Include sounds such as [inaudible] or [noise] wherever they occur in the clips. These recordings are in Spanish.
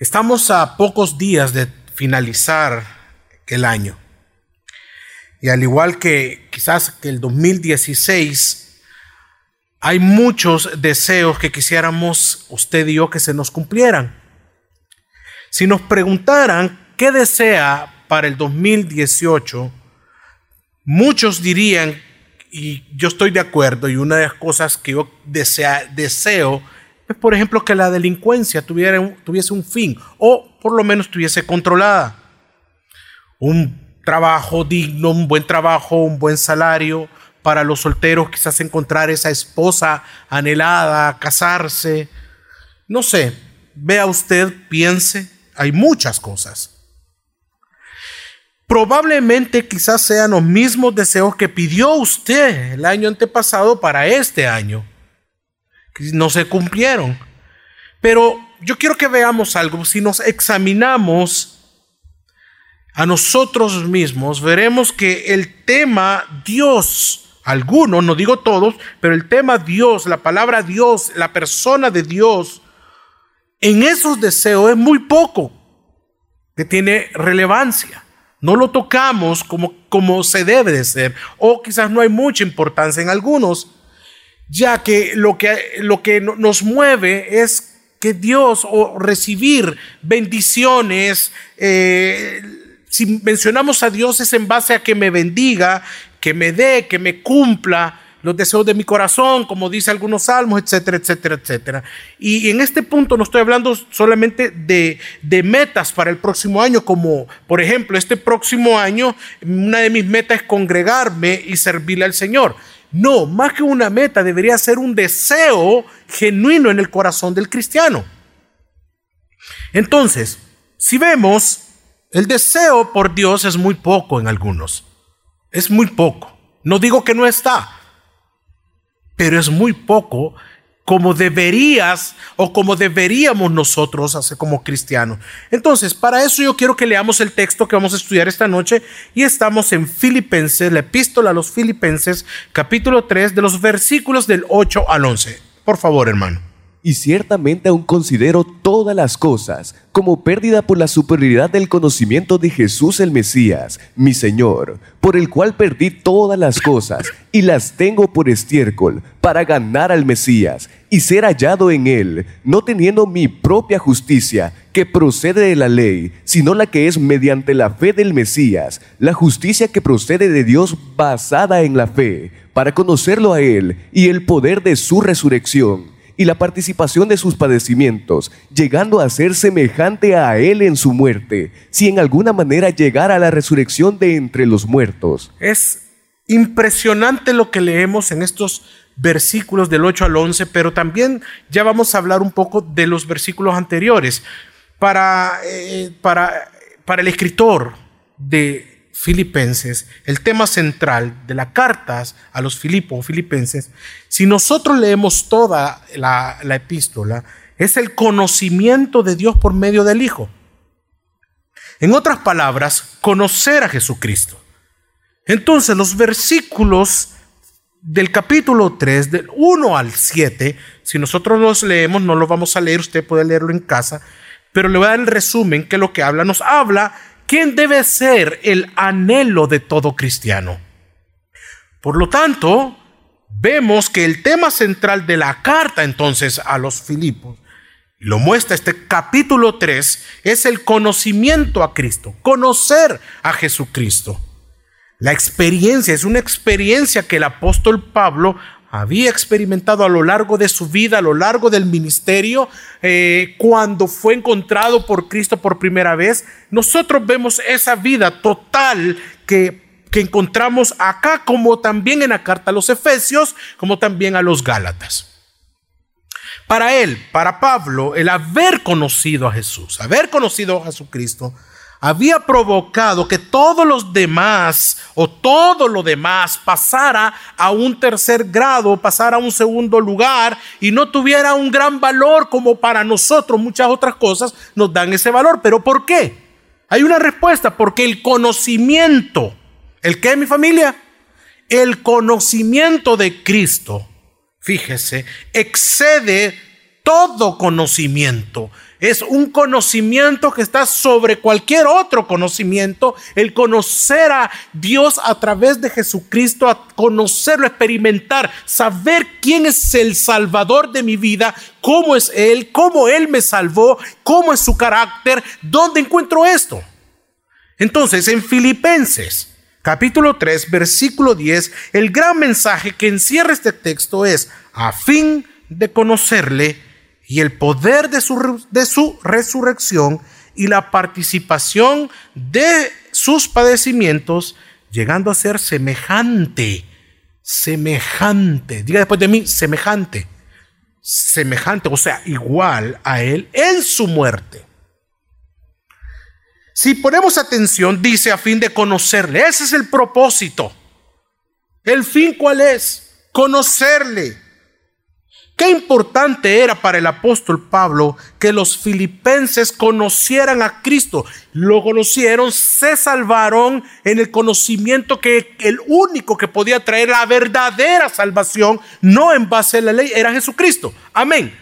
Estamos a pocos días de finalizar el año. Y al igual que quizás que el 2016, hay muchos deseos que quisiéramos usted y yo que se nos cumplieran. Si nos preguntaran qué desea para el 2018, muchos dirían, y yo estoy de acuerdo, y una de las cosas que yo desea, deseo por ejemplo, que la delincuencia tuviera, tuviese un fin o por lo menos estuviese controlada. Un trabajo digno, un buen trabajo, un buen salario. Para los solteros quizás encontrar esa esposa anhelada, casarse. No sé, vea usted, piense, hay muchas cosas. Probablemente quizás sean los mismos deseos que pidió usted el año antepasado para este año no se cumplieron. Pero yo quiero que veamos algo. Si nos examinamos a nosotros mismos, veremos que el tema Dios, algunos, no digo todos, pero el tema Dios, la palabra Dios, la persona de Dios, en esos deseos es muy poco que tiene relevancia. No lo tocamos como, como se debe de ser, o quizás no hay mucha importancia en algunos ya que lo que, lo que nos mueve es que Dios o recibir bendiciones, eh, si mencionamos a Dios es en base a que me bendiga, que me dé, que me cumpla los deseos de mi corazón, como dice algunos salmos, etcétera, etcétera, etcétera. Y en este punto no estoy hablando solamente de, de metas para el próximo año, como por ejemplo, este próximo año, una de mis metas es congregarme y servirle al Señor. No, más que una meta, debería ser un deseo genuino en el corazón del cristiano. Entonces, si vemos, el deseo por Dios es muy poco en algunos. Es muy poco. No digo que no está, pero es muy poco como deberías o como deberíamos nosotros hacer como cristianos. Entonces, para eso yo quiero que leamos el texto que vamos a estudiar esta noche y estamos en Filipenses, la epístola a los Filipenses, capítulo 3, de los versículos del 8 al 11. Por favor, hermano y ciertamente aún considero todas las cosas como pérdida por la superioridad del conocimiento de Jesús el Mesías, mi Señor, por el cual perdí todas las cosas y las tengo por estiércol para ganar al Mesías y ser hallado en él, no teniendo mi propia justicia que procede de la ley, sino la que es mediante la fe del Mesías, la justicia que procede de Dios basada en la fe, para conocerlo a él y el poder de su resurrección y la participación de sus padecimientos, llegando a ser semejante a Él en su muerte, si en alguna manera llegara a la resurrección de entre los muertos. Es impresionante lo que leemos en estos versículos del 8 al 11, pero también ya vamos a hablar un poco de los versículos anteriores. Para, eh, para, para el escritor de Filipenses, el tema central de las cartas a los Filipos, Filipenses, si nosotros leemos toda la, la epístola, es el conocimiento de Dios por medio del Hijo. En otras palabras, conocer a Jesucristo. Entonces, los versículos del capítulo 3, del 1 al 7, si nosotros los leemos, no los vamos a leer, usted puede leerlo en casa, pero le voy a dar el resumen que lo que habla nos habla ¿Quién debe ser el anhelo de todo cristiano? Por lo tanto, vemos que el tema central de la carta entonces a los Filipos, lo muestra este capítulo 3, es el conocimiento a Cristo, conocer a Jesucristo. La experiencia es una experiencia que el apóstol Pablo había experimentado a lo largo de su vida, a lo largo del ministerio, eh, cuando fue encontrado por Cristo por primera vez, nosotros vemos esa vida total que, que encontramos acá, como también en la carta a los Efesios, como también a los Gálatas. Para él, para Pablo, el haber conocido a Jesús, haber conocido a Jesucristo, había provocado que todos los demás o todo lo demás pasara a un tercer grado, pasara a un segundo lugar y no tuviera un gran valor como para nosotros muchas otras cosas nos dan ese valor. ¿Pero por qué? Hay una respuesta, porque el conocimiento, ¿el qué, mi familia? El conocimiento de Cristo, fíjese, excede todo conocimiento es un conocimiento que está sobre cualquier otro conocimiento, el conocer a Dios a través de Jesucristo, a conocerlo, experimentar, saber quién es el Salvador de mi vida, cómo es Él, cómo Él me salvó, cómo es su carácter, dónde encuentro esto. Entonces, en Filipenses, capítulo 3, versículo 10, el gran mensaje que encierra este texto es, a fin de conocerle, y el poder de su, de su resurrección y la participación de sus padecimientos, llegando a ser semejante, semejante, diga después de mí, semejante, semejante, o sea, igual a él en su muerte. Si ponemos atención, dice a fin de conocerle, ese es el propósito. ¿El fin cuál es? Conocerle Qué importante era para el apóstol Pablo que los filipenses conocieran a Cristo. Lo conocieron, se salvaron en el conocimiento que el único que podía traer la verdadera salvación, no en base a la ley, era Jesucristo. Amén.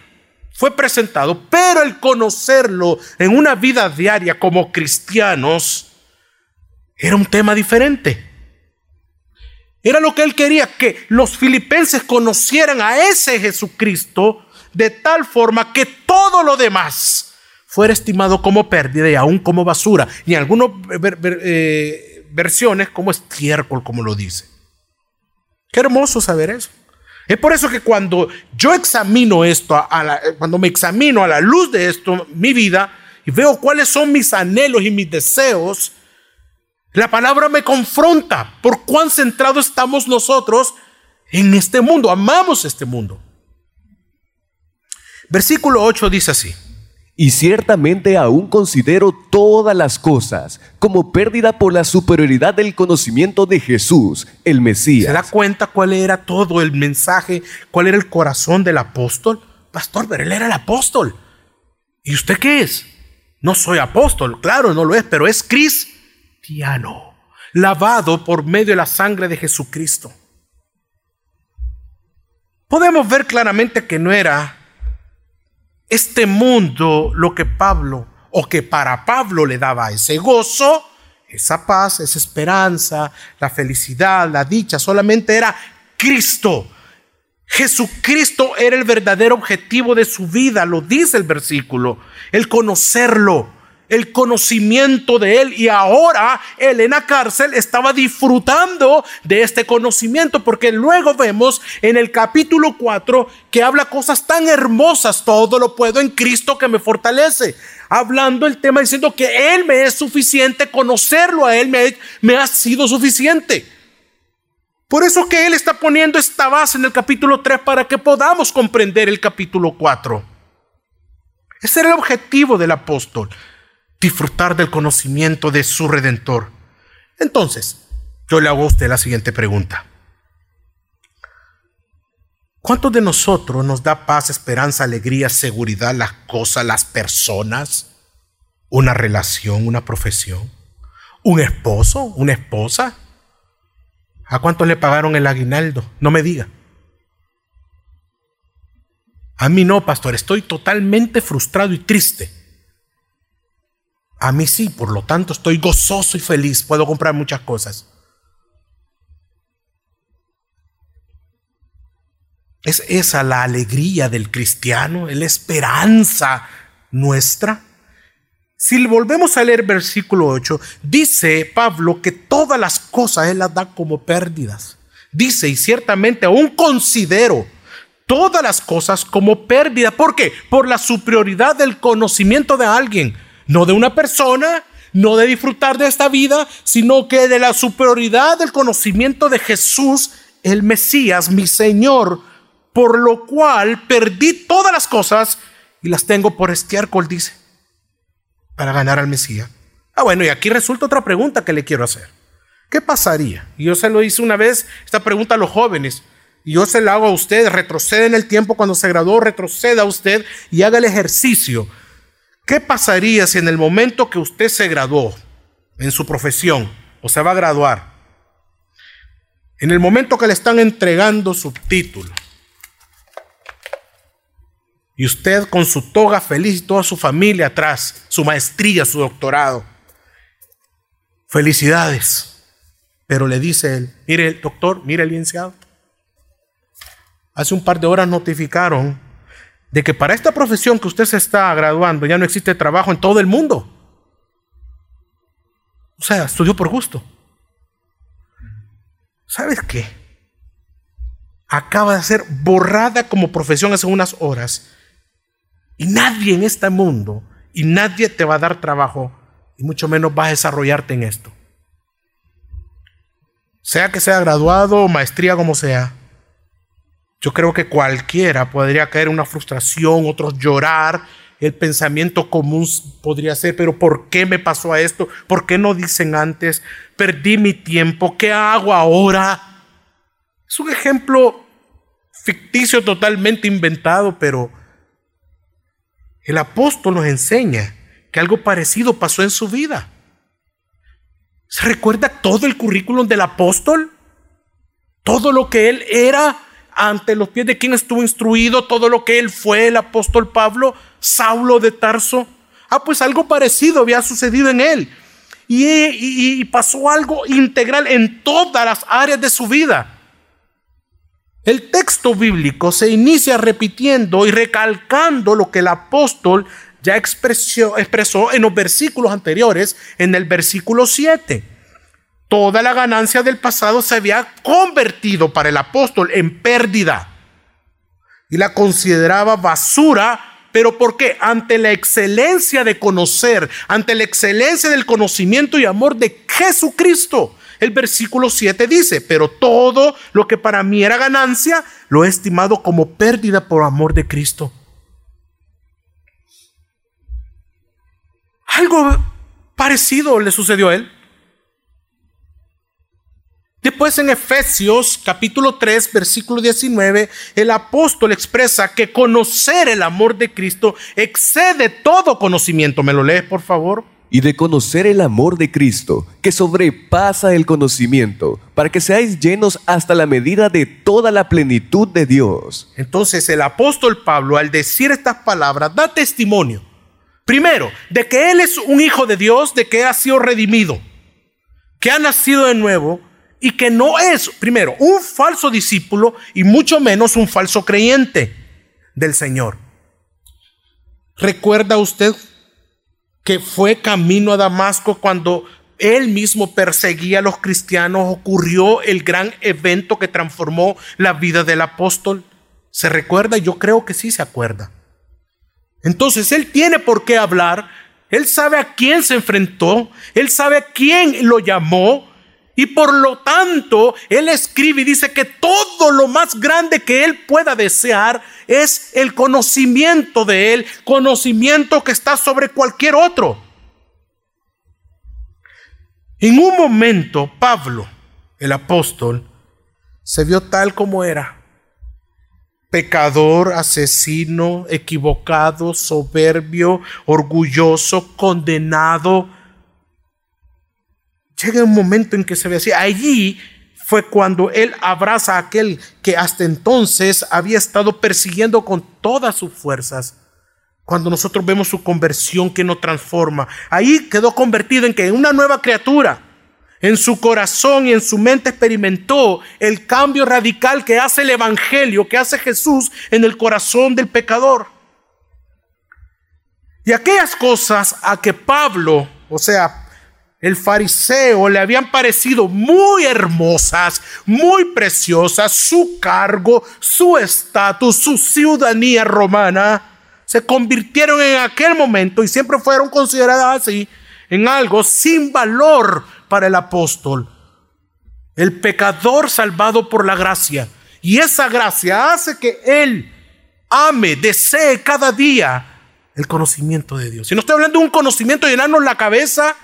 Fue presentado, pero el conocerlo en una vida diaria como cristianos era un tema diferente. Era lo que él quería, que los filipenses conocieran a ese Jesucristo de tal forma que todo lo demás fuera estimado como pérdida y aún como basura. Y en algunas eh, versiones como estiércol, como lo dice. Qué hermoso saber eso. Es por eso que cuando yo examino esto, cuando me examino a la luz de esto, mi vida, y veo cuáles son mis anhelos y mis deseos, la palabra me confronta por cuán centrado estamos nosotros en este mundo. Amamos este mundo. Versículo 8 dice así. Y ciertamente aún considero todas las cosas como pérdida por la superioridad del conocimiento de Jesús, el Mesías. ¿Se da cuenta cuál era todo el mensaje, cuál era el corazón del apóstol? Pastor, pero él era el apóstol. ¿Y usted qué es? No soy apóstol, claro, no lo es, pero es Cristo lavado por medio de la sangre de Jesucristo. Podemos ver claramente que no era este mundo lo que Pablo, o que para Pablo le daba ese gozo, esa paz, esa esperanza, la felicidad, la dicha, solamente era Cristo. Jesucristo era el verdadero objetivo de su vida, lo dice el versículo, el conocerlo, el conocimiento de él y ahora él en la cárcel estaba disfrutando de este conocimiento porque luego vemos en el capítulo 4 que habla cosas tan hermosas, todo lo puedo en Cristo que me fortalece, hablando el tema diciendo que él me es suficiente, conocerlo a él me, me ha sido suficiente. Por eso que él está poniendo esta base en el capítulo 3 para que podamos comprender el capítulo 4. Ese era el objetivo del apóstol disfrutar del conocimiento de su redentor. Entonces, yo le hago a usted la siguiente pregunta. ¿Cuántos de nosotros nos da paz, esperanza, alegría, seguridad, las cosas, las personas, una relación, una profesión, un esposo, una esposa? ¿A cuántos le pagaron el aguinaldo? No me diga. A mí no, pastor, estoy totalmente frustrado y triste. A mí sí, por lo tanto estoy gozoso y feliz, puedo comprar muchas cosas. ¿Es esa la alegría del cristiano, la esperanza nuestra? Si volvemos a leer versículo 8, dice Pablo que todas las cosas Él las da como pérdidas. Dice, y ciertamente aún considero todas las cosas como pérdida. ¿Por qué? Por la superioridad del conocimiento de alguien no de una persona, no de disfrutar de esta vida, sino que de la superioridad del conocimiento de Jesús, el Mesías, mi Señor, por lo cual perdí todas las cosas y las tengo por estiércol, dice, para ganar al Mesías. Ah, bueno, y aquí resulta otra pregunta que le quiero hacer. ¿Qué pasaría? Yo se lo hice una vez, esta pregunta a los jóvenes, y yo se la hago a usted, retrocede en el tiempo cuando se graduó, retroceda usted y haga el ejercicio ¿Qué pasaría si en el momento que usted se graduó en su profesión o se va a graduar, en el momento que le están entregando su título, Y usted con su toga feliz y toda su familia atrás, su maestría, su doctorado. Felicidades. Pero le dice él, mire el doctor, mire el licenciado. Hace un par de horas notificaron de que para esta profesión que usted se está graduando ya no existe trabajo en todo el mundo. O sea, estudió por gusto. ¿Sabes qué? Acaba de ser borrada como profesión hace unas horas. Y nadie en este mundo, y nadie te va a dar trabajo, y mucho menos va a desarrollarte en esto. Sea que sea graduado, maestría, como sea. Yo creo que cualquiera podría caer en una frustración, otros llorar. El pensamiento común podría ser, pero ¿por qué me pasó a esto? ¿Por qué no dicen antes? Perdí mi tiempo, ¿qué hago ahora? Es un ejemplo ficticio totalmente inventado, pero el apóstol nos enseña que algo parecido pasó en su vida. ¿Se recuerda todo el currículum del apóstol? Todo lo que él era ante los pies de quien estuvo instruido, todo lo que él fue, el apóstol Pablo, Saulo de Tarso. Ah, pues algo parecido había sucedido en él. Y, pasó algo integral en todas las áreas de su vida. El texto bíblico se inicia repitiendo y recalcando lo que el apóstol ya expresó, expresó en los versículos anteriores, en el versículo 7. Toda la ganancia del pasado se había convertido para el apóstol en pérdida y la consideraba basura, pero ¿por qué? Ante la excelencia de conocer, ante la excelencia del conocimiento y amor de Jesucristo. El versículo 7 dice, pero todo lo que para mí era ganancia, lo he estimado como pérdida por amor de Cristo. Algo parecido le sucedió a él. Después en Efesios capítulo 3 versículo 19, el apóstol expresa que conocer el amor de Cristo excede todo conocimiento. ¿Me lo lees por favor? Y de conocer el amor de Cristo, que sobrepasa el conocimiento, para que seáis llenos hasta la medida de toda la plenitud de Dios. Entonces el apóstol Pablo al decir estas palabras da testimonio, primero, de que Él es un hijo de Dios, de que ha sido redimido, que ha nacido de nuevo, y que no es, primero, un falso discípulo y mucho menos un falso creyente del Señor. ¿Recuerda usted que fue camino a Damasco cuando él mismo perseguía a los cristianos? Ocurrió el gran evento que transformó la vida del apóstol. ¿Se recuerda? Yo creo que sí se acuerda. Entonces él tiene por qué hablar. Él sabe a quién se enfrentó. Él sabe a quién lo llamó. Y por lo tanto, Él escribe y dice que todo lo más grande que Él pueda desear es el conocimiento de Él, conocimiento que está sobre cualquier otro. En un momento, Pablo, el apóstol, se vio tal como era. Pecador, asesino, equivocado, soberbio, orgulloso, condenado, llega un momento en que se ve así. Allí fue cuando él abraza a aquel que hasta entonces había estado persiguiendo con todas sus fuerzas. Cuando nosotros vemos su conversión que nos transforma, ahí quedó convertido en que una nueva criatura. En su corazón y en su mente experimentó el cambio radical que hace el Evangelio, que hace Jesús en el corazón del pecador. Y aquellas cosas a que Pablo, o sea, el fariseo le habían parecido muy hermosas, muy preciosas, su cargo, su estatus, su ciudadanía romana, se convirtieron en aquel momento y siempre fueron consideradas así, en algo sin valor para el apóstol. El pecador salvado por la gracia. Y esa gracia hace que él ame, desee cada día el conocimiento de Dios. Y no estoy hablando de un conocimiento llenarnos la cabeza,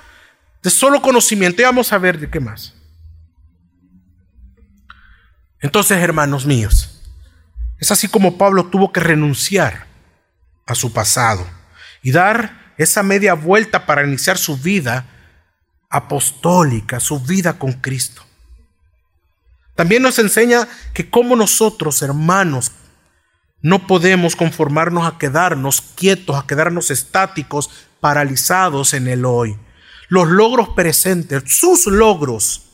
de solo conocimiento. Y vamos a ver de qué más. Entonces, hermanos míos, es así como Pablo tuvo que renunciar a su pasado y dar esa media vuelta para iniciar su vida apostólica, su vida con Cristo. También nos enseña que como nosotros, hermanos, No podemos conformarnos a quedarnos quietos, a quedarnos estáticos, paralizados en el hoy. Los logros presentes, sus logros,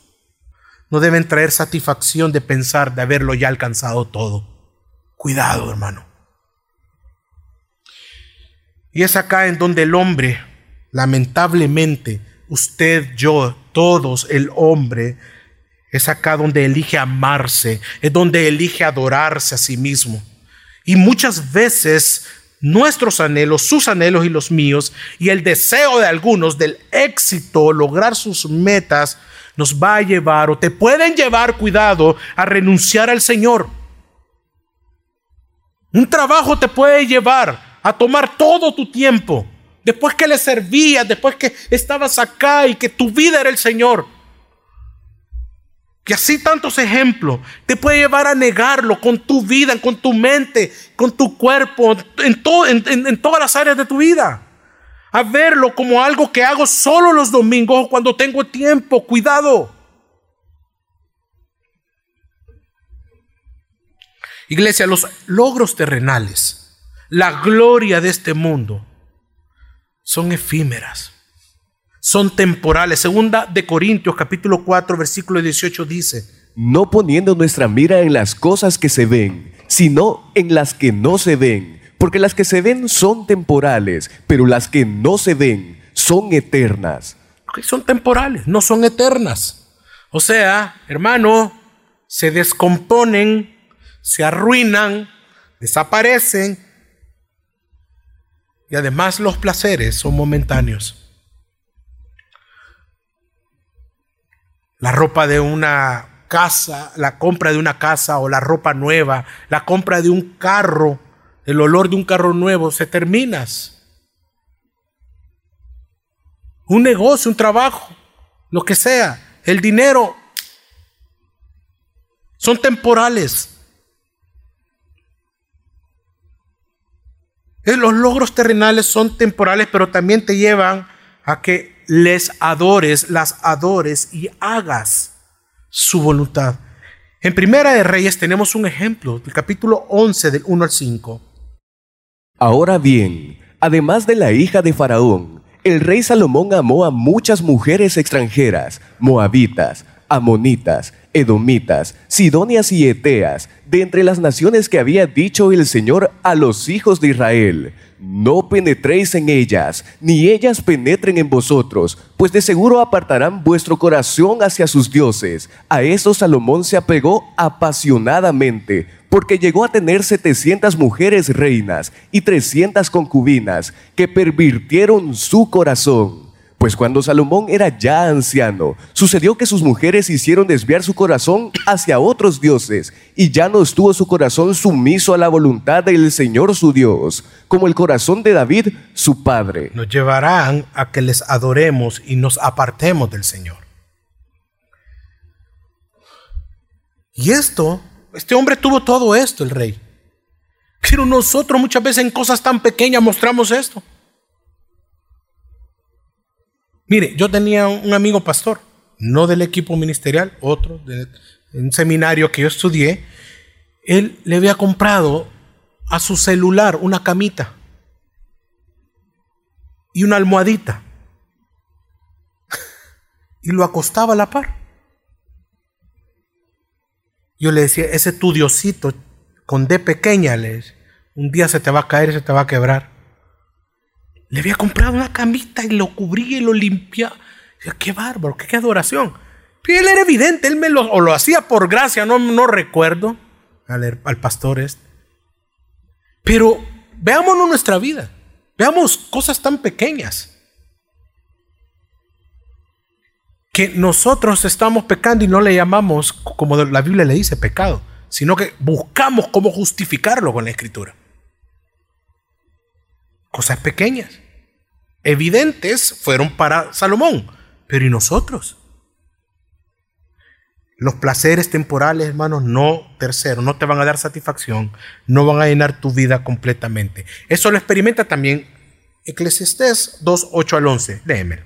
no deben traer satisfacción de pensar de haberlo ya alcanzado todo. Cuidado, hermano. Y es acá en donde el hombre, lamentablemente, usted, yo, todos, el hombre, es acá donde elige amarse, es donde elige adorarse a sí mismo. Y muchas veces nuestros anhelos, sus anhelos y los míos, y el deseo de algunos del éxito, lograr sus metas, nos va a llevar o te pueden llevar, cuidado, a renunciar al Señor. Un trabajo te puede llevar a tomar todo tu tiempo, después que le servías, después que estabas acá y que tu vida era el Señor. Que así tantos ejemplos te puede llevar a negarlo con tu vida, con tu mente, con tu cuerpo, en, en, todas las áreas de tu vida. A verlo como algo que hago solo los domingos o cuando tengo tiempo. Cuidado. Iglesia, los logros terrenales, la gloria de este mundo, son efímeras son temporales. Segunda de Corintios capítulo 4 versículo 18 dice, no poniendo nuestra mira en las cosas que se ven, sino en las que no se ven, porque las que se ven son temporales, pero las que no se ven son eternas. son temporales, no son eternas. O sea, hermano, se descomponen, se arruinan, desaparecen, y además los placeres son momentáneos. La ropa de una casa, la compra de una casa o la ropa nueva, la compra de un carro, el olor de un carro nuevo, se terminas. Un negocio, un trabajo, lo que sea, el dinero, son temporales. Eh, los logros terrenales son temporales, pero también te llevan a que les adores, las adores y hagas su voluntad. En Primera de Reyes tenemos un ejemplo, del capítulo 11 del 1 al 5. Ahora bien, además de la hija de Faraón, el rey Salomón amó a muchas mujeres extranjeras, moabitas, amonitas, edomitas, sidonias y eteas, de entre las naciones que había dicho el Señor a los hijos de Israel, no penetréis en ellas, ni ellas penetren en vosotros, pues de seguro apartarán vuestro corazón hacia sus dioses. A eso Salomón se apegó apasionadamente, porque llegó a tener setecientas mujeres reinas y trescientas concubinas, que pervirtieron su corazón. Pues cuando Salomón era ya anciano, sucedió que sus mujeres hicieron desviar su corazón hacia otros dioses, y ya no estuvo su corazón sumiso a la voluntad del Señor su Dios, como el corazón de David su padre. Nos llevarán a que les adoremos y nos apartemos del Señor. Y esto, este hombre tuvo todo esto, el rey. Pero nosotros muchas veces en cosas tan pequeñas mostramos esto. Mire, yo tenía un amigo pastor, no del equipo ministerial, otro, de un seminario que yo estudié. Él le había comprado a su celular una camita y una almohadita [laughs] y lo acostaba a la par. Yo le decía, ese tu Diosito con D pequeña, le un día se te va a caer se te va a quebrar. Le había comprado una camita y lo cubría y lo limpiaba. qué bárbaro, qué, adoración. Pero él era evidente, él me lo, o lo hacía por gracia, no, no recuerdo al, al pastor este. Pero veámonos nuestra vida. Veamos cosas tan pequeñas. Que nosotros estamos pecando y no le llamamos, como la Biblia le dice, pecado, sino que buscamos cómo justificarlo con la escritura. Cosas pequeñas evidentes fueron para Salomón, pero ¿y nosotros? Los placeres temporales, hermanos, no, tercero, no te van a dar satisfacción, no van a llenar tu vida completamente. Eso lo experimenta también Eclesiastés 2, 8 al 11. Léeme.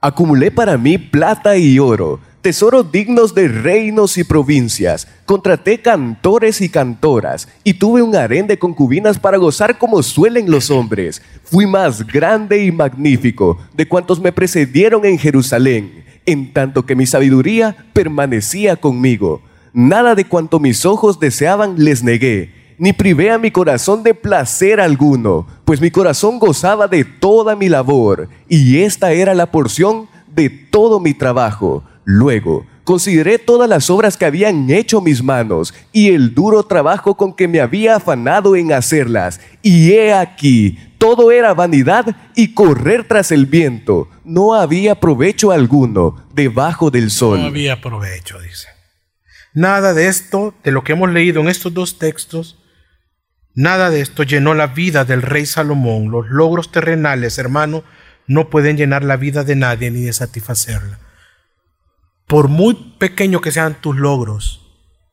Acumulé para mí plata y oro, tesoros dignos de reinos y provincias. Contraté cantores y cantoras, y tuve un harén de concubinas para gozar como suelen los hombres. Fui más grande y magnífico de cuantos me precedieron en Jerusalén, en tanto que mi sabiduría permanecía conmigo. Nada de cuanto mis ojos deseaban les negué, ni privé a mi corazón de placer alguno, pues mi corazón gozaba de toda mi labor, y esta era la porción de todo mi trabajo Luego, consideré todas las obras que habían hecho mis manos y el duro trabajo con que me había afanado en hacerlas. Y he aquí, todo era vanidad y correr tras el viento. No había provecho alguno debajo del sol. No había provecho, dice. Nada de esto, de lo que hemos leído en estos dos textos, nada de esto llenó la vida del rey Salomón. Los logros terrenales, hermano, no pueden llenar la vida de nadie ni de satisfacerla por muy pequeño que sean tus logros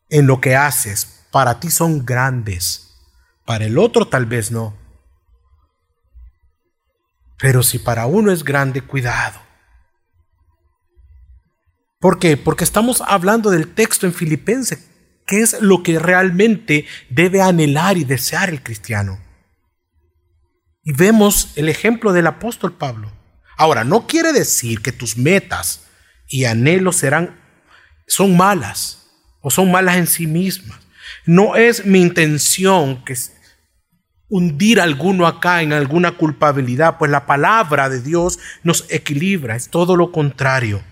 en lo que haces, para ti son grandes. Para el otro tal vez no. Pero si para uno es grande, cuidado. ¿Por qué? Porque estamos hablando del texto en Filipenses, que es lo que realmente debe anhelar y desear el cristiano. Y vemos el ejemplo del apóstol Pablo. Ahora, no quiere decir que tus metas, y anhelos serán, son malas o son malas en sí mismas. No es mi intención que hundir a alguno acá en alguna culpabilidad, pues la palabra de Dios nos equilibra, es todo lo contrario.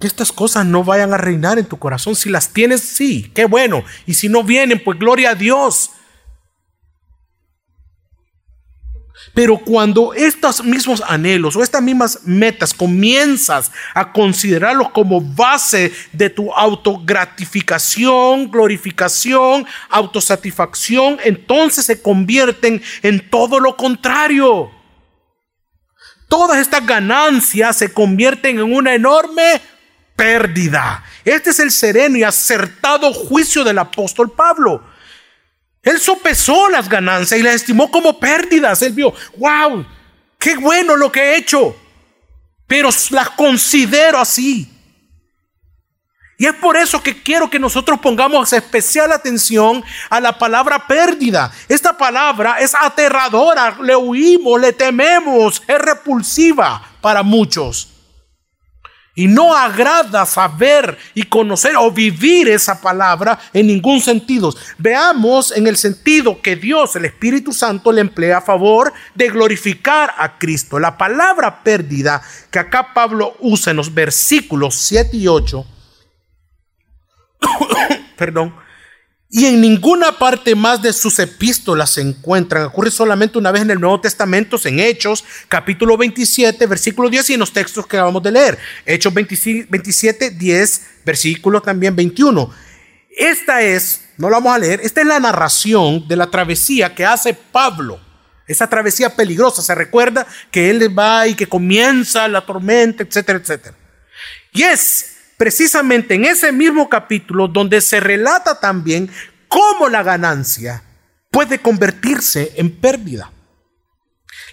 Que estas cosas no vayan a reinar en tu corazón. Si las tienes, sí, qué bueno. Y si no vienen, pues gloria a Dios. Pero cuando estos mismos anhelos o estas mismas metas comienzas a considerarlos como base de tu autogratificación, glorificación, autosatisfacción, entonces se convierten en todo lo contrario. Todas estas ganancias se convierten en una enorme pérdida. Este es el sereno y acertado juicio del apóstol Pablo. Él sopesó las ganancias y las estimó como pérdidas. Él vio, wow, qué bueno lo que he hecho, pero las considero así. Y es por eso que quiero que nosotros pongamos especial atención a la palabra pérdida. Esta palabra es aterradora, le huimos, le tememos, es repulsiva para muchos. Y no agrada saber y conocer o vivir esa palabra en ningún sentido. Veamos en el sentido que Dios, el Espíritu Santo, le emplea a favor de glorificar a Cristo. La palabra pérdida que acá Pablo usa en los versículos 7 y 8, [coughs] perdón, y en ninguna parte más de sus epístolas se encuentran. Ocurre solamente una vez en el Nuevo Testamento, en Hechos, capítulo 27, versículo 10 y en los textos que acabamos de leer. Hechos 27, 10, versículo también 21. Esta es, no lo vamos a leer, esta es la narración de la travesía que hace Pablo. Esa travesía peligrosa. Se recuerda que él va y que comienza la tormenta, etcétera, etcétera. Y es precisamente en ese mismo capítulo donde se relata también cómo la ganancia puede convertirse en pérdida.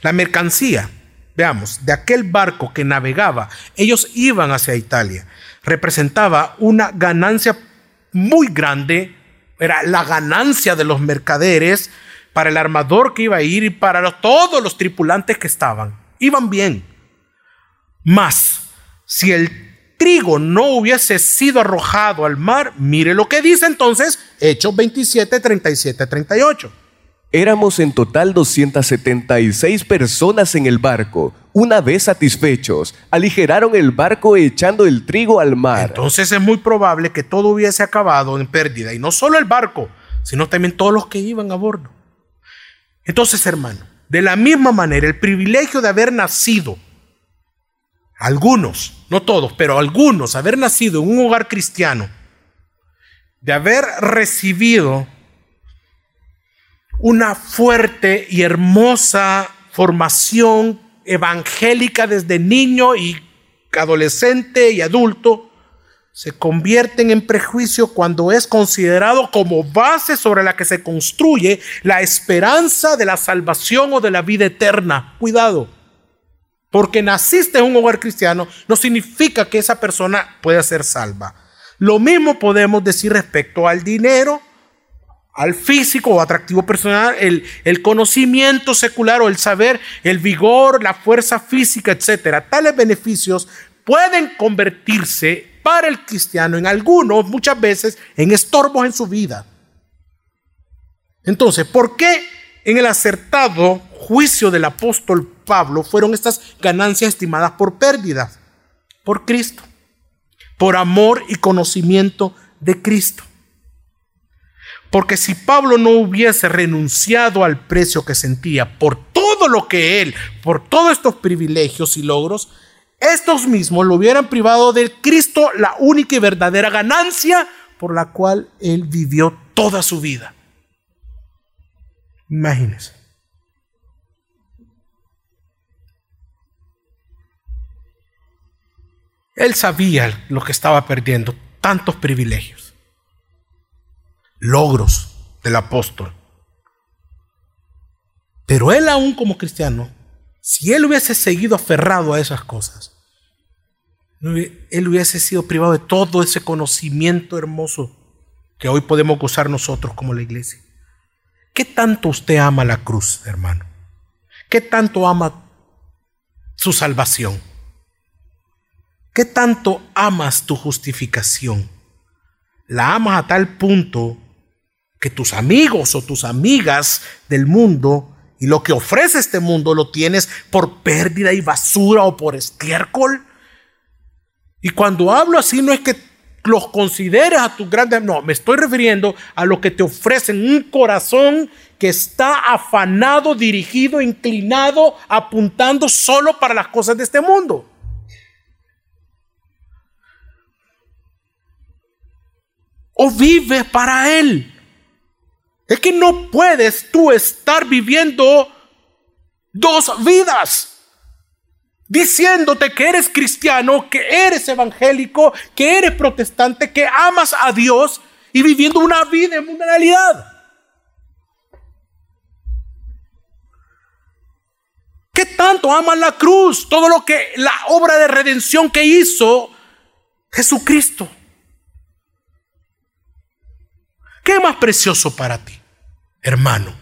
La mercancía, veamos, de aquel barco que navegaba, ellos iban hacia Italia, representaba una ganancia muy grande, era la ganancia de los mercaderes para el armador que iba a ir y para todos los tripulantes que estaban. Iban bien. Más, si el trigo no hubiese sido arrojado al mar, mire lo que dice entonces Hechos 27, 37, 38. Éramos en total 276 personas en el barco. Una vez satisfechos, aligeraron el barco echando el trigo al mar. Entonces es muy probable que todo hubiese acabado en pérdida. Y no solo el barco, sino también todos los que iban a bordo. Entonces, hermano, de la misma manera, el privilegio de haber nacido algunos, no todos, pero algunos, haber nacido en un hogar cristiano, de haber recibido una fuerte y hermosa formación evangélica desde niño y adolescente y adulto, se convierten en prejuicio cuando es considerado como base sobre la que se construye la esperanza de la salvación o de la vida eterna. Cuidado. Porque naciste en un hogar cristiano no significa que esa persona pueda ser salva. Lo mismo podemos decir respecto al dinero, al físico o atractivo personal, el, el, conocimiento secular o el saber, el vigor, la fuerza física, etc. Tales beneficios pueden convertirse para el cristiano en algunos, muchas veces, en estorbos en su vida. Entonces, ¿por qué en el acertado juicio del apóstol Pablo fueron estas ganancias estimadas por pérdidas? Por Cristo, por amor y conocimiento de Cristo. Porque si Pablo no hubiese renunciado al precio que sentía por todo lo que él, por todos estos privilegios y logros, estos mismos lo hubieran privado del Cristo la única y verdadera ganancia por la cual él vivió toda su vida. Imagínense. Él sabía lo que estaba perdiendo, tantos privilegios, logros del apóstol. Pero él aún como cristiano, si él hubiese seguido aferrado a esas cosas, él hubiese sido privado de todo ese conocimiento hermoso que hoy podemos gozar nosotros como la iglesia. ¿Qué tanto usted ama la cruz, hermano? ¿Qué tanto ama su salvación? ¿Qué tanto amas tu justificación? La amas a tal punto que tus amigos o tus amigas del mundo y lo que ofrece este mundo lo tienes por pérdida y basura o por estiércol. Y cuando hablo así no es que los consideres a tus grandes, no, me estoy refiriendo a lo que te ofrecen un corazón que está afanado, dirigido, inclinado, apuntando solo para las cosas de este mundo. O vive para Él. Es que no puedes tú estar viviendo dos vidas diciéndote que eres cristiano, que eres evangélico, que eres protestante, que amas a Dios y viviendo una vida en mundanalidad. ¿Qué tanto amas la cruz? Todo lo que la obra de redención que hizo Jesucristo. ¿Qué más precioso para ti, hermano?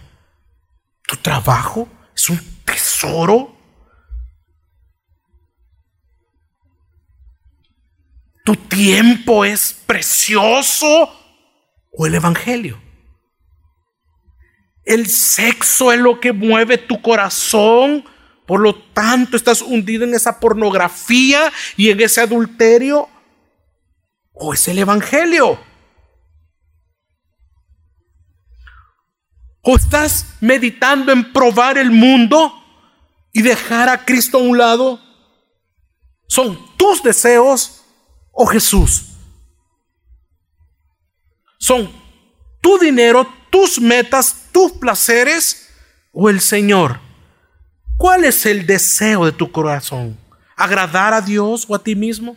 ¿Tu trabajo es un tesoro? ¿Tu tiempo es precioso o el Evangelio? El sexo es lo que mueve tu corazón. Por lo tanto, estás hundido en esa pornografía y en ese adulterio. ¿O es el Evangelio? ¿O estás meditando en probar el mundo y dejar a Cristo a un lado? ¿Son tus deseos o Jesús? ¿Son tu dinero, tus metas, tus placeres o el Señor? ¿Cuál es el deseo de tu corazón? ¿Agradar a Dios o a ti mismo?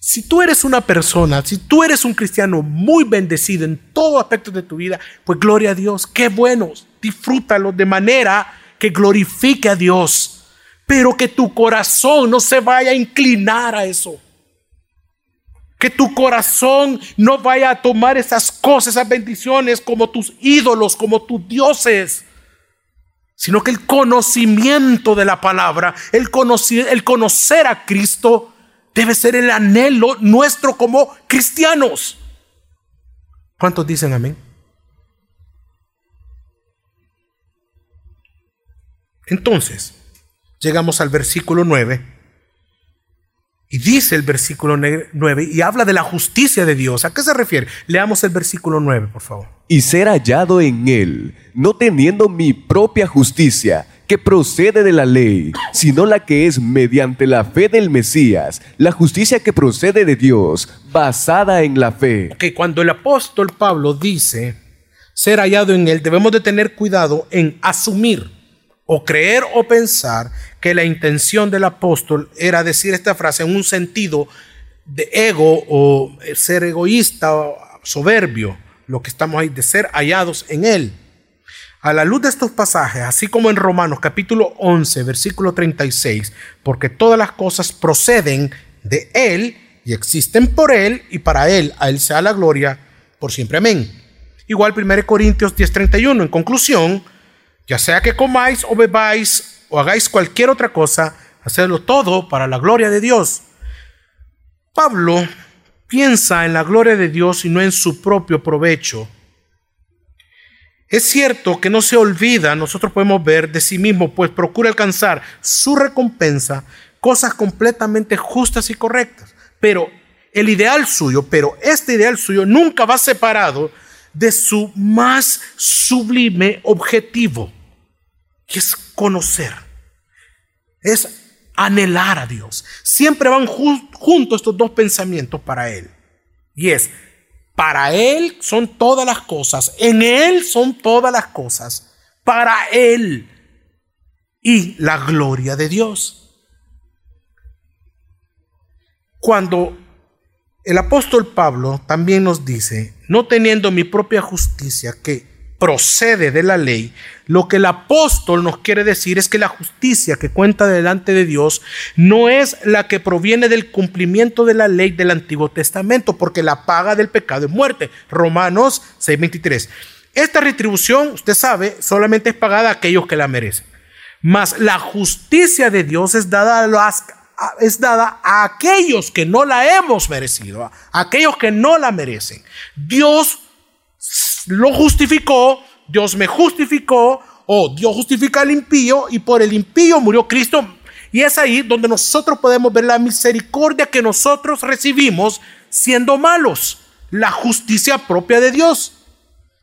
Si tú eres una persona, si tú eres un cristiano muy bendecido en todo aspecto de tu vida, pues gloria a Dios, qué bueno, disfrútalo de manera que glorifique a Dios pero que tu corazón no se vaya a inclinar a eso. Que tu corazón no vaya a tomar esas cosas, esas bendiciones como tus ídolos, como tus dioses. Sino que el conocimiento de la palabra, el el conocer a Cristo, debe ser el anhelo nuestro como cristianos. ¿Cuántos dicen amén? Entonces, llegamos al versículo 9. Y dice el versículo 9 y habla de la justicia de Dios. ¿A qué se refiere? Leamos el versículo 9, por favor. Y ser hallado en él, no teniendo mi propia justicia, que procede de la ley, sino la que es mediante la fe del Mesías, la justicia que procede de Dios, basada en la fe. Que cuando el apóstol Pablo dice ser hallado en él, debemos de tener cuidado en asumir o creer o pensar que la intención del apóstol era decir esta frase en un sentido de ego o ser egoísta o soberbio, lo que estamos ahí, de ser hallados en él. A la luz de estos pasajes, así como en Romanos capítulo 11, versículo 36, porque todas las cosas proceden de Él y existen por Él y para Él, a Él sea la gloria por siempre. Amén. Igual 1 Corintios 10:31. En conclusión, ya sea que comáis o bebáis o hagáis cualquier otra cosa, hacedlo todo para la gloria de Dios. Pablo piensa en la gloria de Dios y no en su propio provecho. Es cierto que no se olvida, nosotros podemos ver de sí mismo, pues procura alcanzar su recompensa, cosas completamente justas y correctas. Pero el ideal suyo, pero este ideal suyo nunca va separado de su más sublime objetivo, que es conocer, es anhelar a Dios. Siempre van juntos estos dos pensamientos para él. Y es para Él son todas las cosas. En Él son todas las cosas. Para Él. Y la gloria de Dios. Cuando el apóstol Pablo también nos dice, no teniendo mi propia justicia que procede de la ley, lo que el apóstol nos quiere decir es que la justicia que cuenta delante de Dios no es la que proviene del cumplimiento de la ley del Antiguo Testamento, porque la paga del pecado es muerte. Romanos 6:23. Esta retribución, usted sabe, solamente es pagada a aquellos que la merecen. Mas la justicia de Dios es dada a es dada a aquellos que no la hemos merecido, a aquellos que no la merecen. Dios lo justificó, Dios me justificó, o Dios justifica al impío y por el impío murió Cristo. Y es ahí donde nosotros podemos ver la misericordia que nosotros recibimos siendo malos, la justicia propia de Dios.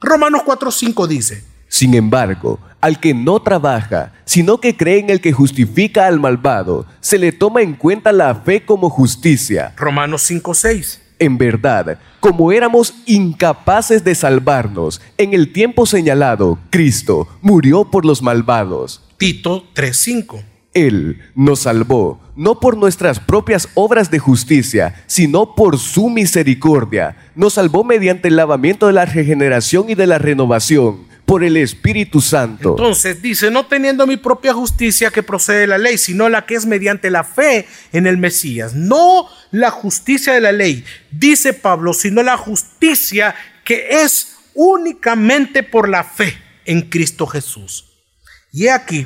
Romanos 4:5 dice, Sin embargo, al que no trabaja, sino que cree en el que justifica al malvado, se le toma en cuenta la fe como justicia. Romanos 5:6. En verdad, como éramos incapaces de salvarnos, en el tiempo señalado, Cristo murió por los malvados. Tito 3:5. Él nos salvó, no por nuestras propias obras de justicia, sino por su misericordia. Nos salvó mediante el lavamiento de la regeneración y de la renovación por el Espíritu Santo. Entonces dice, no teniendo mi propia justicia que procede de la ley, sino la que es mediante la fe en el Mesías. No la justicia de la ley, dice Pablo, sino la justicia que es únicamente por la fe en Cristo Jesús. Y aquí,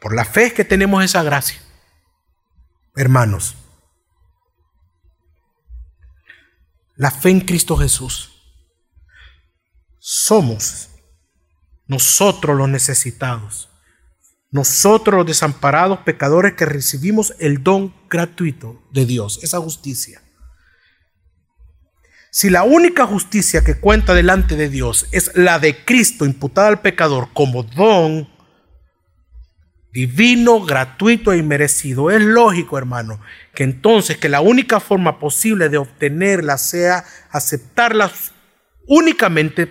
por la fe que tenemos esa gracia. Hermanos, la fe en Cristo Jesús. Somos nosotros los necesitados, nosotros los desamparados pecadores que recibimos el don gratuito de Dios, esa justicia. Si la única justicia que cuenta delante de Dios es la de Cristo imputada al pecador como don divino, gratuito e inmerecido, es lógico, hermano, que entonces que la única forma posible de obtenerla sea aceptarla únicamente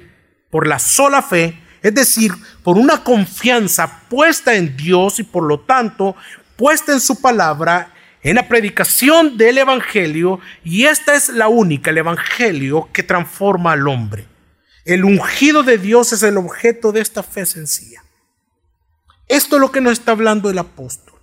por la sola fe es decir, por una confianza puesta en Dios y por lo tanto puesta en su palabra, en la predicación del Evangelio, y esta es la única, el Evangelio, que transforma al hombre. El ungido de Dios es el objeto de esta fe sencilla. Esto es lo que nos está hablando el apóstol.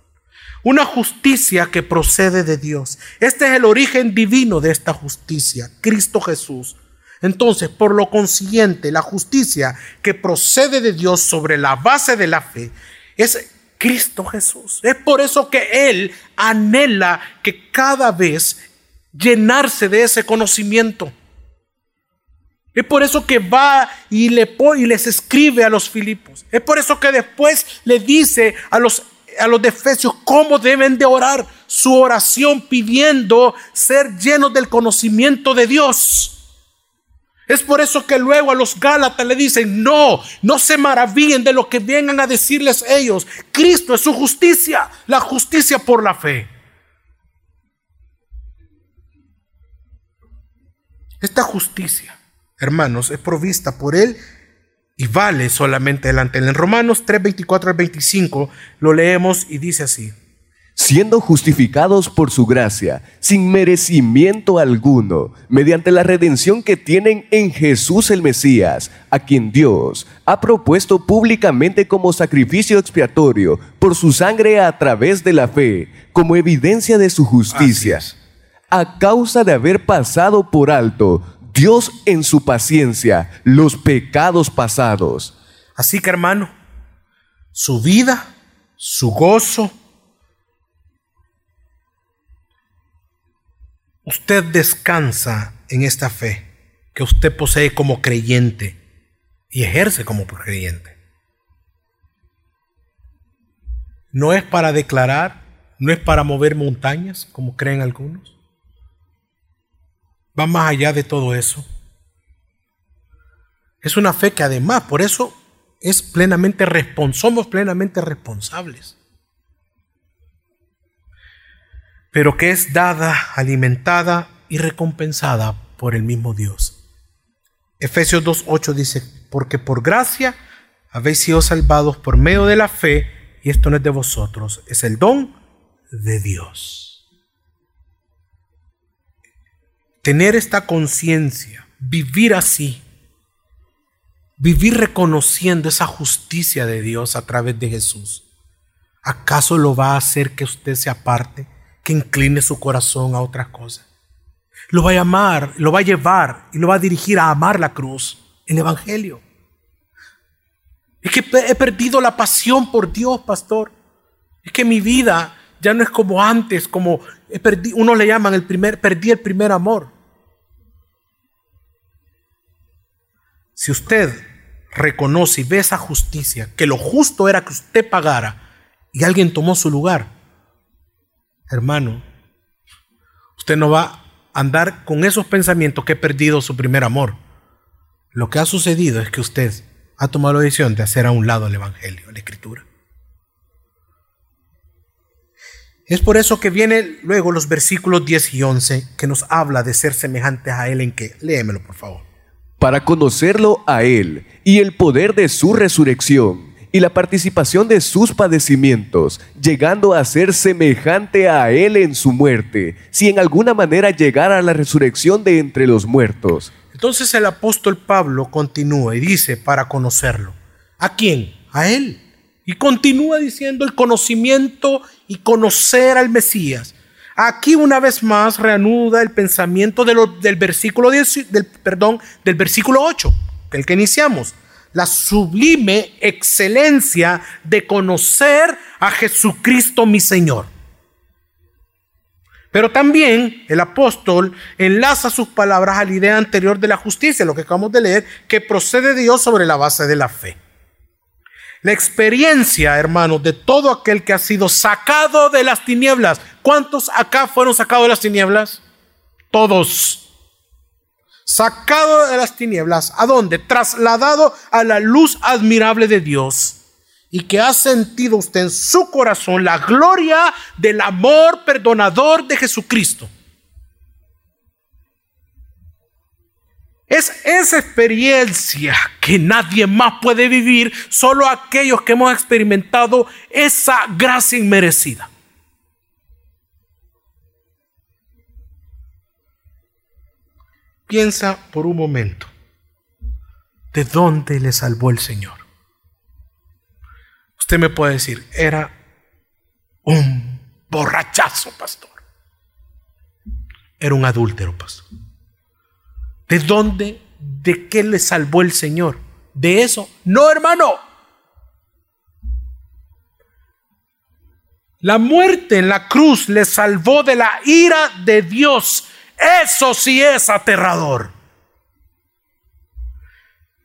Una justicia que procede de Dios. Este es el origen divino de esta justicia, Cristo Jesús, entonces, por lo consiguiente, la justicia que procede de Dios sobre la base de la fe es Cristo Jesús. Es por eso que Él anhela que cada vez llenarse de ese conocimiento. Es por eso que va y, le, y les escribe a los Filipos. Es por eso que después le dice a los, a los Efesios cómo deben de orar su oración pidiendo ser llenos del conocimiento de Dios. Es por eso que luego a los Gálatas le dicen, no, no se maravillen de lo que vengan a decirles ellos. Cristo es su justicia, la justicia por la fe. Esta justicia, hermanos, es provista por Él y vale solamente delante. En Romanos 3, 24 al 25 lo leemos y dice así. Siendo justificados por su gracia, sin merecimiento alguno, mediante la redención que tienen en Jesús el Mesías, a quien Dios ha propuesto públicamente como sacrificio expiatorio por su sangre a través de la fe, como evidencia de su justicia, a causa de haber pasado por alto Dios en su paciencia los pecados pasados. Así que hermano, su vida, su gozo, usted descansa en esta fe que usted posee como creyente y ejerce como creyente. No es para declarar, no es para mover montañas, como creen algunos. Va más allá de todo eso. Es una fe que además, por eso es plenamente somos plenamente responsables. Pero que es dada, alimentada y recompensada por el mismo Dios. Efesios 2.8 dice, porque por gracia habéis sido salvados por medio de la fe, y esto no es de vosotros, es el don de Dios. Tener esta conciencia, vivir así, vivir reconociendo esa justicia de Dios a través de Jesús, ¿acaso lo va a hacer que usted se aparte, que incline su corazón a otras cosas? Lo va a amar, lo va a llevar y lo va a dirigir a amar la cruz, el Evangelio. Es que he perdido la pasión por Dios, pastor. Es que mi vida ya no es como antes, como uno le llaman el primer, perdí el primer amor. Si usted reconoce y ve esa justicia, que lo justo era que usted pagara y alguien tomó su lugar, hermano, usted no va a andar con esos pensamientos que he perdido su primer amor. Lo que ha sucedido es que usted ha tomado la decisión de hacer a un lado el Evangelio, la Escritura. Es por eso que vienen luego los versículos 10 y 11 que nos habla de ser semejantes a Él en que, léemelo por favor para conocerlo a Él y el poder de su resurrección y la participación de sus padecimientos, llegando a ser semejante a Él en su muerte, si en alguna manera llegara a la resurrección de entre los muertos. Entonces el apóstol Pablo continúa y dice, para conocerlo. ¿A quién? A Él. Y continúa diciendo el conocimiento y conocer al Mesías Aquí una vez más reanuda el pensamiento del versículo 10, del, perdón, del versículo 8, el que iniciamos. La sublime excelencia de conocer a Jesucristo mi Señor. Pero también el apóstol enlaza sus palabras a la idea anterior de la justicia, lo que acabamos de leer, que procede de Dios sobre la base de la fe. La experiencia, hermanos, de todo aquel que ha sido sacado de las tinieblas. ¿Cuántos acá fueron sacados de las tinieblas? Todos. Sacado de las tinieblas. ¿A dónde? Trasladado a la luz admirable de Dios. Y que ha sentido usted en su corazón la gloria del amor perdonador de Jesucristo. Es esa experiencia que nadie más puede vivir, solo aquellos que hemos experimentado esa gracia inmerecida. Piensa por un momento, ¿de dónde le salvó el Señor? Usted me puede decir, era un borrachazo, pastor. Era un adúltero, pastor. ¿De dónde? ¿De qué le salvó el Señor? ¿De eso? No, hermano. La muerte en la cruz le salvó de la ira de Dios. Eso sí es aterrador.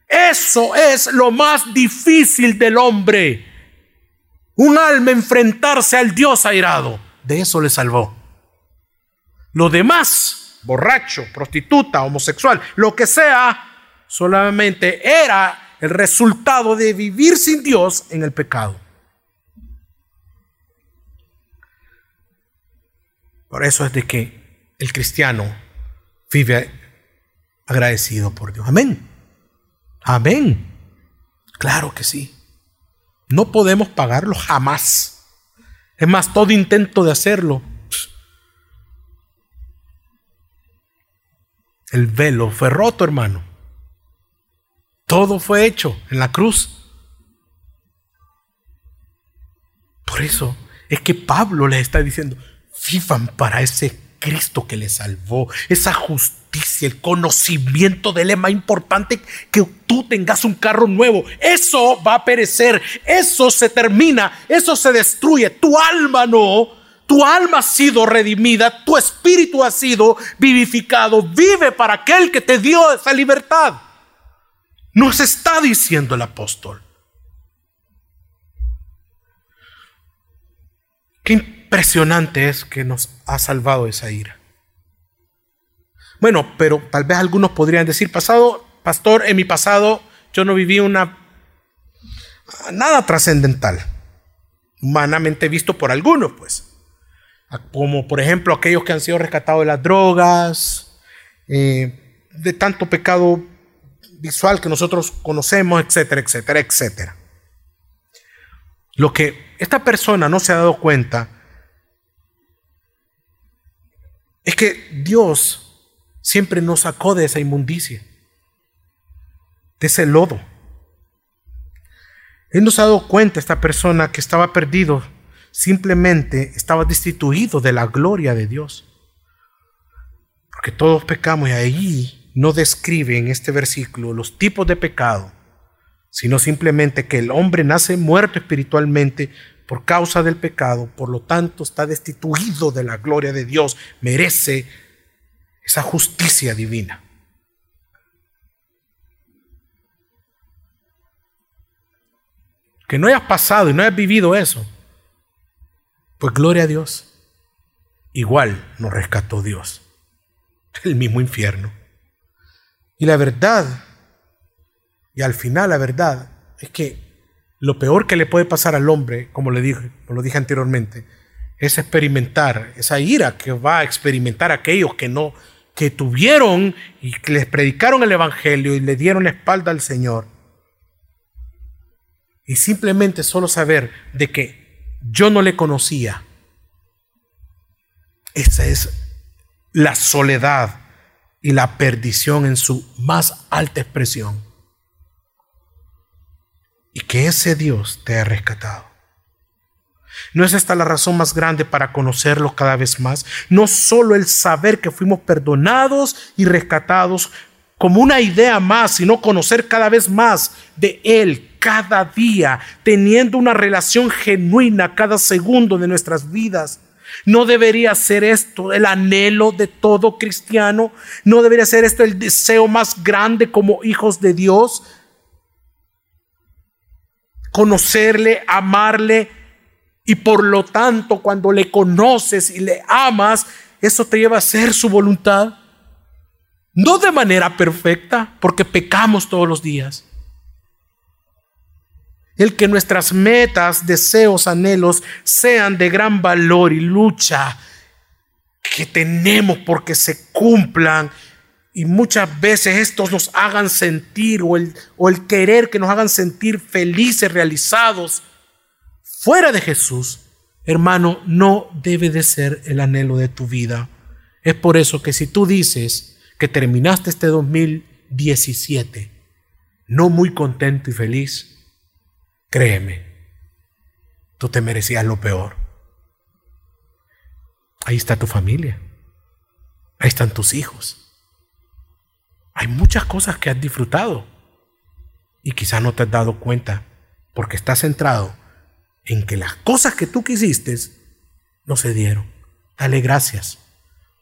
Eso es lo más difícil del hombre. Un alma enfrentarse al Dios airado. De eso le salvó. Lo demás borracho, prostituta, homosexual, lo que sea, solamente era el resultado de vivir sin Dios en el pecado. Por eso es de que el cristiano vive agradecido por Dios. Amén. Amén. Claro que sí. No podemos pagarlo jamás. Es más, todo intento de hacerlo. El velo fue roto, hermano. Todo fue hecho en la cruz. Por eso es que Pablo les está diciendo, vivan para ese Cristo que les salvó, esa justicia, el conocimiento de Él es más importante que tú tengas un carro nuevo. Eso va a perecer, eso se termina, eso se destruye. Tu alma no, tu alma ha sido redimida, tu espíritu ha sido vivificado. Vive para aquel que te dio esa libertad. Nos está diciendo el apóstol. Qué impresionante es que nos ha salvado esa ira. Bueno, pero tal vez algunos podrían decir, pasado, pastor, en mi pasado yo no viví una nada trascendental, humanamente visto por algunos, pues. Como por ejemplo aquellos que han sido rescatados de las drogas, eh, de tanto pecado visual que nosotros conocemos, etcétera, etcétera, etcétera. Lo que esta persona no se ha dado cuenta es que Dios siempre nos sacó de esa inmundicia, de ese lodo. Él nos ha dado cuenta, esta persona que estaba perdido, simplemente estaba destituido de la gloria de Dios. Porque todos pecamos y ahí no describe en este versículo los tipos de pecado sino simplemente que el hombre nace muerto espiritualmente por causa del pecado, por lo tanto está destituido de la gloria de Dios, merece esa justicia divina. Que no hayas pasado y no hayas vivido eso, pues gloria a Dios. Igual nos rescató Dios, [laughs] el mismo infierno. Y la verdad y al final la verdad es que lo peor que le puede pasar al hombre, como le dije, lo dije anteriormente, es experimentar esa ira que va a experimentar aquellos que no que tuvieron y que les predicaron el evangelio y le dieron la espalda al Señor. Y simplemente solo saber de que yo no le conocía. Esa es la soledad y la perdición en su más alta expresión y que ese Dios te ha rescatado. ¿No es esta la razón más grande para conocerlo cada vez más? No solo el saber que fuimos perdonados y rescatados como una idea más, sino conocer cada vez más de Él cada día, teniendo una relación genuina cada segundo de nuestras vidas. ¿No debería ser esto el anhelo de todo cristiano? ¿No debería ser esto el deseo más grande como hijos de Dios? Conocerle, amarle, y por lo tanto cuando le conoces y le amas, eso te lleva a hacer su voluntad. No de manera perfecta, porque pecamos todos los días. El que nuestras metas, deseos, anhelos sean de gran valor y lucha que tenemos porque se cumplan y muchas veces estos nos hagan sentir o el, o el querer que nos hagan sentir felices, realizados fuera de Jesús, hermano, no debe de ser el anhelo de tu vida. Es por eso que si tú dices que terminaste este 2017 no muy contento y feliz, créeme, tú te merecías lo peor. Ahí está tu familia, ahí están tus hijos hay muchas cosas que has disfrutado y quizás no te has dado cuenta porque estás centrado en que las cosas que tú quisiste no se dieron. Dale gracias,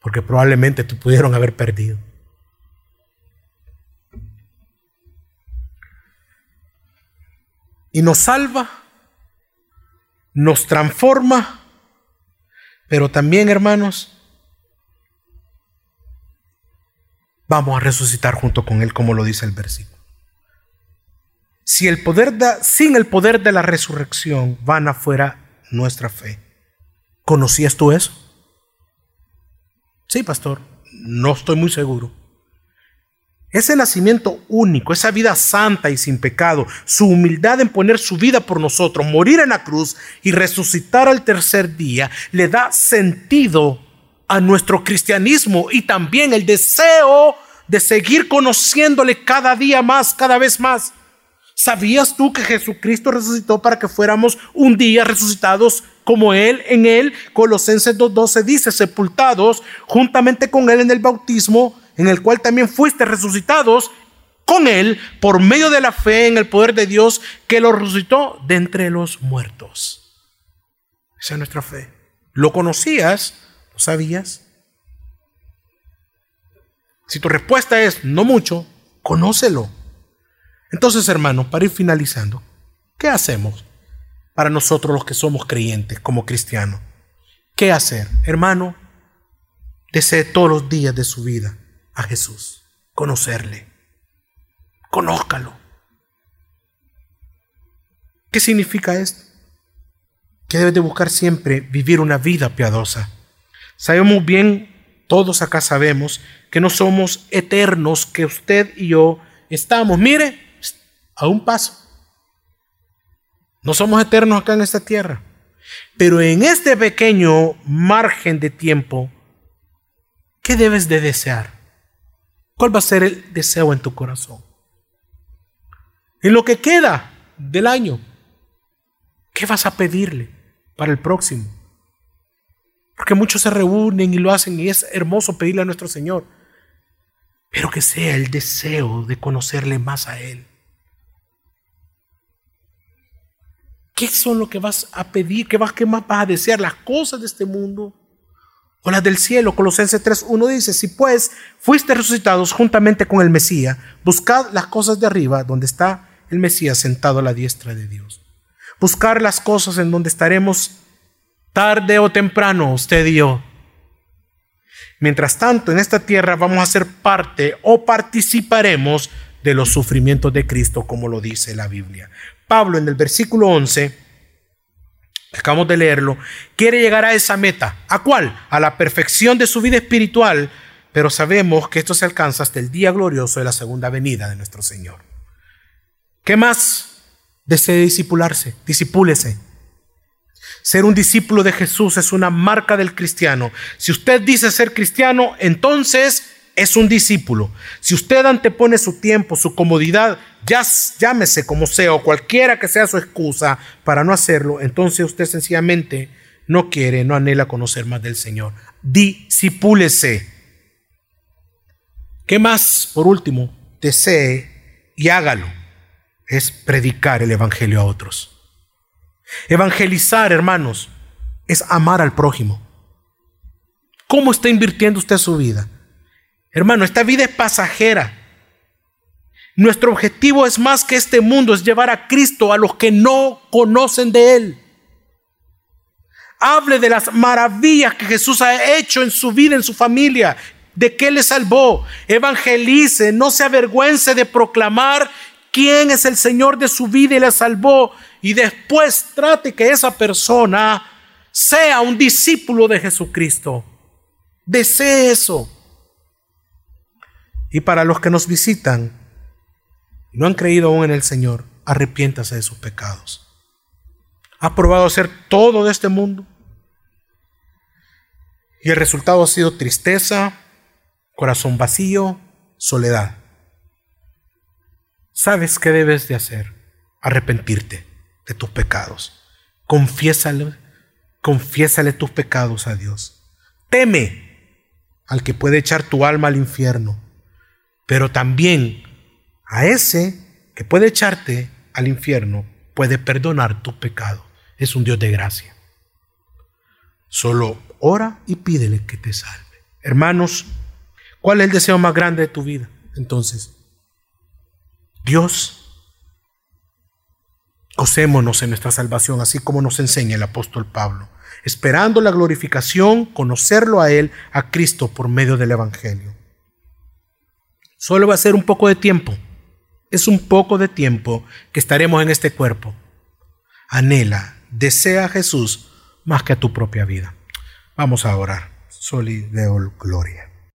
porque probablemente te pudieron haber perdido. Y nos salva, nos transforma, pero también, hermanos, vamos a resucitar junto con Él, como lo dice el versículo. Si el poder da, sin el poder de la resurrección, van afuera nuestra fe. ¿Conocías tú eso? Sí, pastor, no estoy muy seguro. ese nacimiento único, esa vida santa y sin pecado, su humildad en poner su vida por nosotros, morir en la cruz y resucitar al tercer día, le da sentido a nuestro cristianismo y también el deseo de seguir conociéndole cada día más, cada vez más. ¿Sabías tú que Jesucristo resucitó para que fuéramos un día resucitados como Él en Él? Colosenses 2.12 dice, sepultados juntamente con Él en el bautismo, en el cual también fuiste resucitados con Él por medio de la fe en el poder de Dios que lo resucitó de entre los muertos. Esa es nuestra fe. ¿Lo conocías? ¿Lo sabías? Si tu respuesta es no mucho, conócelo. Entonces, hermano, para ir finalizando, ¿qué hacemos para nosotros los que somos creyentes como cristianos? ¿Qué hacer? Hermano, desee todos los días de su vida a Jesús, conocerle, conózcalo. ¿Qué significa esto? Que debes de buscar siempre vivir una vida piadosa. Sabemos bien, todos acá sabemos, que no somos eternos, que usted y yo estamos. Mire, a un paso. No somos eternos acá en esta tierra. Pero en este pequeño margen de tiempo, ¿qué debes de desear? ¿Cuál va a ser el deseo en tu corazón? En lo que queda del año, ¿qué vas a pedirle para el próximo? Porque muchos se reúnen y lo hacen y es hermoso pedirle a nuestro Señor. Pero que sea el deseo de conocerle más a Él. ¿Qué son lo que vas a pedir? ¿Qué, vas, qué más vas a desear? ¿Las cosas de este mundo? ¿O las del cielo? Colosenses 3.1 dice, si pues fuiste resucitados juntamente con el Mesías, buscad las cosas de arriba, donde está el Mesías sentado a la diestra de Dios. Buscar las cosas en donde estaremos tarde o temprano, usted y yo. Mientras tanto, en esta tierra vamos a ser parte o participaremos de los sufrimientos de Cristo, como lo dice la Biblia. Pablo en el versículo 11, acabamos de leerlo, quiere llegar a esa meta. ¿A cuál? A la perfección de su vida espiritual, pero sabemos que esto se alcanza hasta el día glorioso de la segunda venida de nuestro Señor. ¿Qué más? Desee disipularse, disipúlese. Ser un discípulo de Jesús es una marca del cristiano. Si usted dice ser cristiano, entonces es un discípulo. Si usted antepone su tiempo, su comodidad, ya, llámese como sea o cualquiera que sea su excusa para no hacerlo, entonces usted sencillamente no quiere, no anhela conocer más del Señor. Disipúlese. ¿Qué más? Por último, desee y hágalo. Es predicar el Evangelio a otros. Evangelizar, hermanos, es amar al prójimo. ¿Cómo está invirtiendo usted su vida? Hermano, esta vida es pasajera. Nuestro objetivo es más que este mundo, es llevar a Cristo a los que no conocen de Él. Hable de las maravillas que Jesús ha hecho en su vida, en su familia, de que le salvó. Evangelice, no se avergüence de proclamar quién es el Señor de su vida y le salvó. Y después trate que esa persona sea un discípulo de Jesucristo. Desee eso. Y para los que nos visitan y no han creído aún en el Señor, arrepiéntase de sus pecados. ¿Ha probado hacer todo de este mundo? Y el resultado ha sido tristeza, corazón vacío, soledad. ¿Sabes qué debes de hacer? Arrepentirte de tus pecados. Confiésale, confiésale tus pecados a Dios. Teme al que puede echar tu alma al infierno pero también a ese que puede echarte al infierno, puede perdonar tu pecado. Es un Dios de gracia. Solo ora y pídele que te salve. Hermanos, ¿cuál es el deseo más grande de tu vida? Entonces, Dios, gocémonos en nuestra salvación, así como nos enseña el apóstol Pablo, esperando la glorificación, conocerlo a Él, a Cristo, por medio del Evangelio. Solo va a ser un poco de tiempo. Es un poco de tiempo que estaremos en este cuerpo. Anhela, desea a Jesús más que a tu propia vida. Vamos a orar. Soli Deo Gloria.